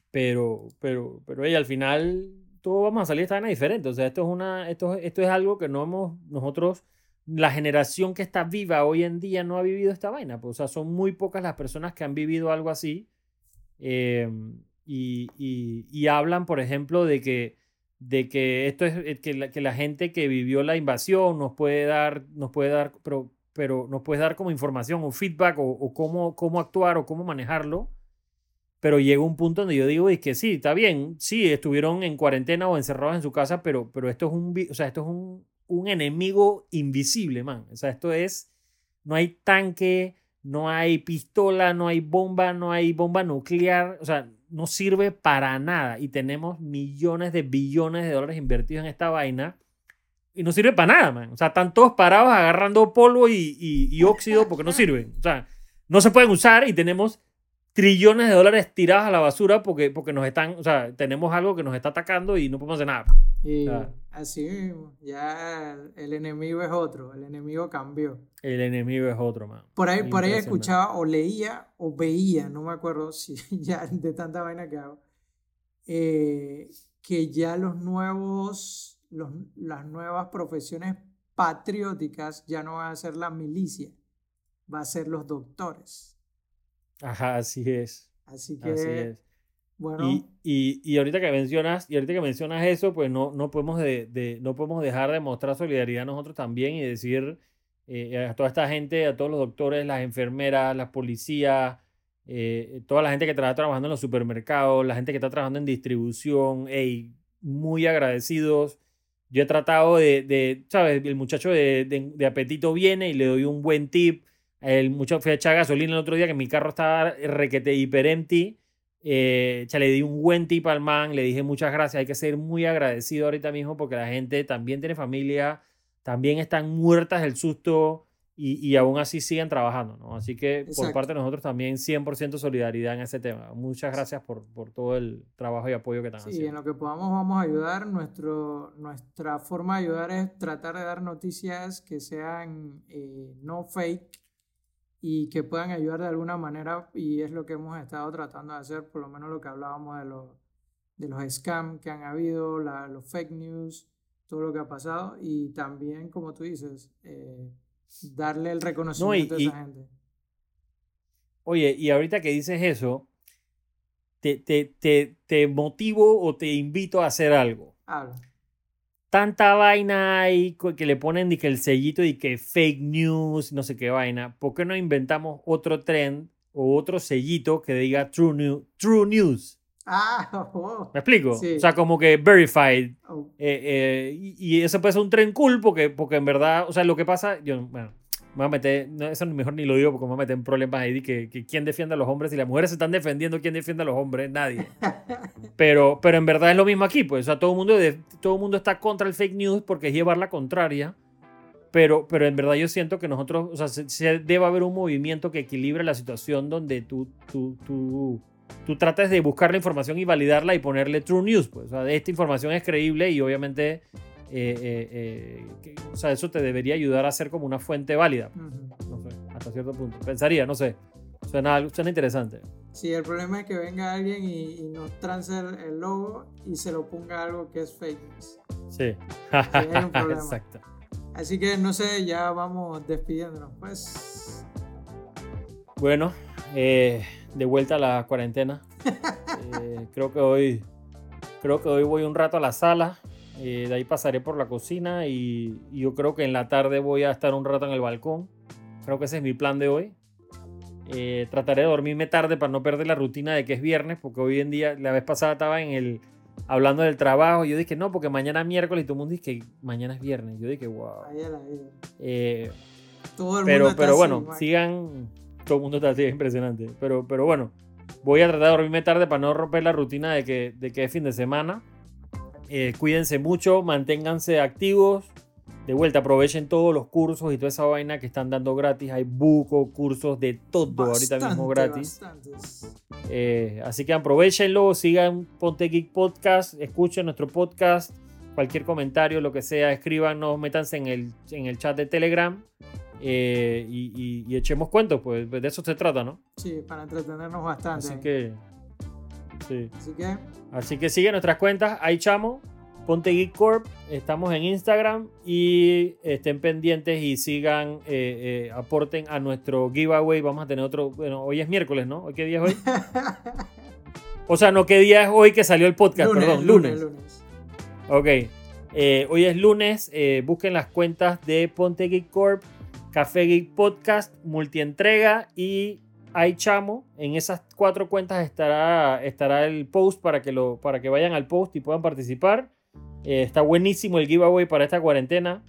pero, pero, pero oye, al final todos vamos a salir de esta vaina diferente. O sea, esto es, una, esto, esto es algo que no hemos, nosotros, la generación que está viva hoy en día no ha vivido esta vaina. Pues, o sea, son muy pocas las personas que han vivido algo así. Eh, y, y, y hablan, por ejemplo, de que, de que esto es eh, que la, que la gente que vivió la invasión nos puede dar, nos puede dar, pero, pero nos puede dar como información o feedback o, o cómo, cómo actuar o cómo manejarlo. Pero llega un punto donde yo digo, es que sí, está bien, sí, estuvieron en cuarentena o encerrados en su casa, pero, pero esto es un, o sea, esto es un, un enemigo invisible, man. O sea, esto es, no hay tanque, no hay pistola, no hay bomba, no hay bomba nuclear, o sea, no sirve para nada. Y tenemos millones de billones de dólares invertidos en esta vaina y no sirve para nada, man. O sea, están todos parados agarrando polvo y, y- y óxido porque no sirven. O sea, no se pueden usar y tenemos trillones de dólares tirados a la basura porque, porque nos están, o sea, tenemos algo que nos está atacando y no podemos hacer nada. Y Claro. así mismo, ya el, enemigo es otro, el enemigo cambió. El enemigo es otro, man. Por ahí, por ahí escuchaba o leía o veía, no me acuerdo <laughs> si ya de tanta vaina que hago, eh, que ya los nuevos, los, las nuevas profesiones patrióticas ya no van a ser la milicia, va a ser los doctores. Ajá, así es. Así que, Así es. bueno, Y, y, y ahorita que mencionas, y ahorita que mencionas eso, pues no, no, podemos de, de- no podemos dejar de mostrar solidaridad nosotros también y decir eh, a toda esta gente, a todos los doctores, las enfermeras, las policías, eh, toda la gente que está trabajando en los supermercados, la gente que está trabajando en distribución, ey, muy agradecidos. Yo he tratado de, de ¿sabes? El muchacho de, de- de apetito viene y le doy un buen tip. El muchacho fue a echar gasolina el otro día que mi carro estaba requete hiper empty. Eh, cha, le di un buen tip al man, le dije muchas gracias. Hay que ser muy agradecido ahorita mismo porque la gente también tiene familia, también están muertas del susto y, y aún así siguen trabajando, ¿no? Así que por Exacto. parte de nosotros también 100% solidaridad en ese tema. Muchas gracias por, por todo el trabajo y apoyo que están sí, en haciendo. lo que podamos vamos a ayudar. Nuestro, nuestra forma de ayudar es tratar de dar noticias que sean eh, no fake y que puedan ayudar de alguna manera y es lo que hemos estado tratando de hacer, por lo menos lo que hablábamos de los, de los scams que han habido, la- los fake news, todo lo que ha pasado y también, como tú dices, eh, darle el reconocimiento y- a esa gente. Oye, y ahorita que dices eso, te, te, te, te motivo o te invito a hacer algo. Habla. Tanta vaina hay co- que le ponen que el sellito y que fake news, no sé qué vaina. ¿Por qué no inventamos otro trend o otro sellito que diga true, new- true news? Ah, <laughs> oh, ¿Me explico? Sí. O sea, como que verified. oh, eh, eh, y, y eso puede ser un trend cool porque, porque en verdad, o sea, lo que pasa, yo, bueno, me a meter, no, eso mejor ni lo digo porque me voy a meter en problemas ahí que, que quién defiende a los hombres y las mujeres se están defendiendo, quién defiende a los hombres, nadie. <laughs> Pero, pero en verdad es lo mismo aquí, pues. O sea, todo el mundo, todo el mundo está contra el fake news porque es llevar la contraria. Pero, pero en verdad yo siento que nosotros, o sea, se, se- debe haber un movimiento que equilibre la situación donde tú, tú, tú, tú trates de buscar la información y validarla y ponerle true news, pues. O sea, esta información es creíble y obviamente, eh, eh, eh, que- o sea, eso te debería ayudar a ser como una fuente válida. ujú. No sé, hasta cierto punto. Pensaría, no sé. Suena, suena interesante. Sí, el problema es que venga alguien y, y nos trance el, el logo y se lo ponga algo que es fake news. Sí. hay un <laughs> problema. Exacto. Así que no sé, ya vamos despidiéndonos. Pues Bueno, eh, de vuelta a la cuarentena. <laughs> Eh, creo que hoy creo que hoy voy un rato a la sala. Eh, de ahí pasaré por la cocina y, y yo creo que en la tarde voy a estar un rato en el balcón. Creo que ese es mi plan de hoy. Eh, trataré de dormirme tarde para no perder la rutina de que es viernes, porque hoy en día, la vez pasada estaba en el hablando del trabajo. y Yo dije, no, porque mañana es miércoles y todo el mundo dice que mañana es viernes. Yo dije, wow. Eh, Todo el pero, mundo pero bueno, sigan. Todo el mundo está así, es impresionante. Pero, pero bueno, voy a tratar de dormirme tarde para no romper la rutina de que, de que es fin de semana. Eh, cuídense mucho, manténganse activos. De vuelta, aprovechen todos los cursos y toda esa vaina que están dando gratis. Hay buco, cursos de todo ahorita mismo gratis. Eh, así que aprovechenlo, sigan Ponte Geek Podcast, escuchen nuestro podcast. Cualquier comentario, lo que sea, escríbanos, métanse en el, en el chat de Telegram. Eh, y, echemos cuentos, pues de eso se trata, ¿no? Sí, para entretenernos bastante. Así que. Sí. Así que. Así que sigue nuestras cuentas. Ahí chamo. Ponte Geek Corp, estamos en Instagram y estén pendientes y sigan, eh, eh, aporten a nuestro giveaway. Vamos a tener otro, bueno, hoy es miércoles, ¿no? ¿Hoy qué día es hoy? <laughs> o sea, no, ¿qué día es hoy que salió el podcast? Perdón, lunes. lunes. Ok, eh, hoy es lunes, busquen las cuentas de Ponte Geek Corp, Café Geek Podcast, Multientrega y iChamo. En esas cuatro cuentas estará, estará el post para que, lo, para que vayan al post y puedan participar. Eh, está buenísimo el giveaway para esta cuarentena.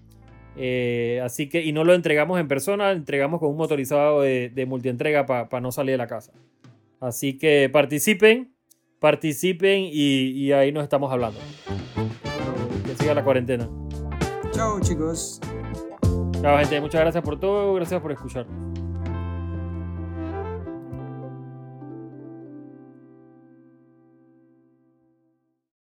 Eh, así que, y no lo entregamos en persona, entregamos con un motorizado de, de multientrega para no salir de la casa. Así que participen, participen y, ahí nos estamos hablando. Que siga la cuarentena. Chao chicos. Chao gente, muchas gracias por todo, gracias por escuchar.